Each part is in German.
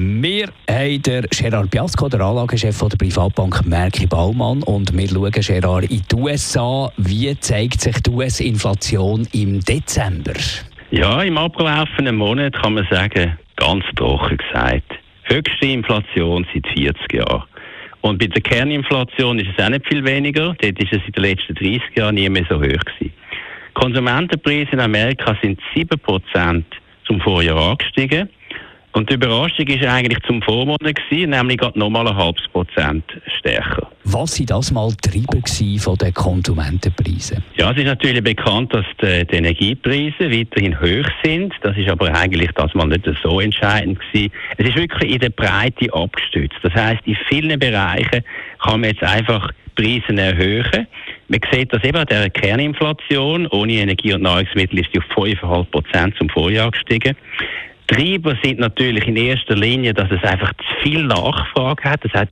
wir haben den Gerard Biasco, der Anlagechef der Privatbank Merki Baumann. Und wir schauen, Gerard, in die USA. Wie zeigt sich die US-Inflation im Dezember? Ja, im abgelaufenen Monat kann man sagen, ganz trocken gesagt, höchste Inflation seit 40 Jahren. Und bei der Kerninflation ist es auch nicht viel weniger. Dort ist es in den letzten 30 Jahren nie mehr so hoch gewesen. Konsumentenpreise in Amerika sind 7% zum Vorjahr angestiegen. Und die Überraschung war eigentlich zum Vormonat, gewesen, nämlich gerade nochmal ein halbes Prozent stärker. Was waren das mal Treiber von den Konsumentenpreisen? Ja, es ist natürlich bekannt, dass die, die, Energiepreise weiterhin hoch sind. Das ist aber eigentlich das mal nicht so entscheidend gewesen. Es ist wirklich in der Breite abgestützt. Das heißt, in vielen Bereichen kann man jetzt einfach Preise erhöhen. Man sieht das eben an der Kerninflation. Ohne Energie und Nahrungsmittel ist die auf 5,5 Prozent zum Vorjahr gestiegen. Treiber sind natürlich in erster Linie, dass es einfach zu viel Nachfrage hat. Es hat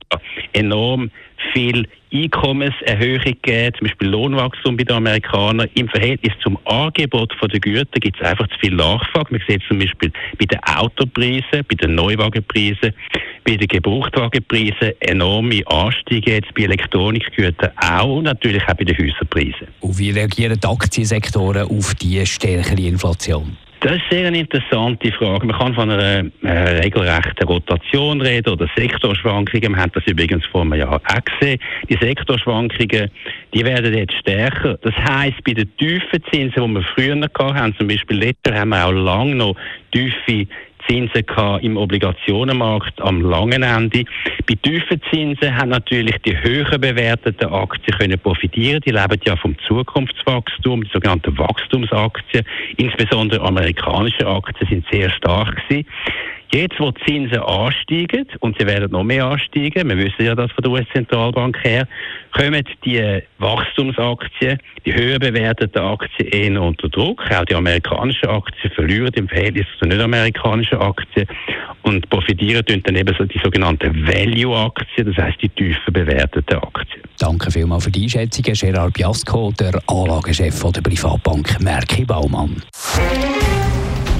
enorm viel Einkommenserhöhung gegeben, zum Beispiel Lohnwachstum bei den Amerikanern. Im Verhältnis zum Angebot der Güter gibt es einfach zu viel Nachfrage. Man sieht zum Beispiel bei den Autopreisen, bei den Neuwagenpreisen, bei den Gebrauchtwagenpreisen enorme Anstiege, jetzt bei Elektronikgütern auch und natürlich auch bei den Häuserpreisen. Und wie reagieren die Aktiensektoren auf die stärkere Inflation? Das ist sehr eine interessante Frage. Man kann von einer äh, regelrechten Rotation reden oder Sektorschwankungen. Wir haben das übrigens vor einem Jahr auch gesehen. Die Sektorschwankungen, die werden jetzt stärker. Das heisst, bei den tiefen Zinsen, die wir früher hatten, zum Beispiel letztes Jahr haben wir auch lange noch tiefe Zinsen im Obligationenmarkt am langen Ende. Bei tiefen Zinsen haben natürlich die höher bewerteten Aktien können profitieren. Die leben ja vom Zukunftswachstum, die sogenannten Wachstumsaktien. Insbesondere amerikanische Aktien sind sehr stark gewesen. Jetzt, wo die Zinsen ansteigen, und sie werden noch mehr ansteigen, wir wissen ja das von der US-Zentralbank her, kommen die Wachstumsaktien, die höher bewerteten Aktien eher unter Druck. Auch die amerikanischen Aktien verlieren im Verhältnis zu den nicht-amerikanischen Aktien und profitieren dann eben so die sogenannten Value-Aktien, das heißt die tiefer bewerteten Aktien. Danke vielmals für die Einschätzung, Gerard Biasco, der Anlagechef der Privatbank Merki Baumann.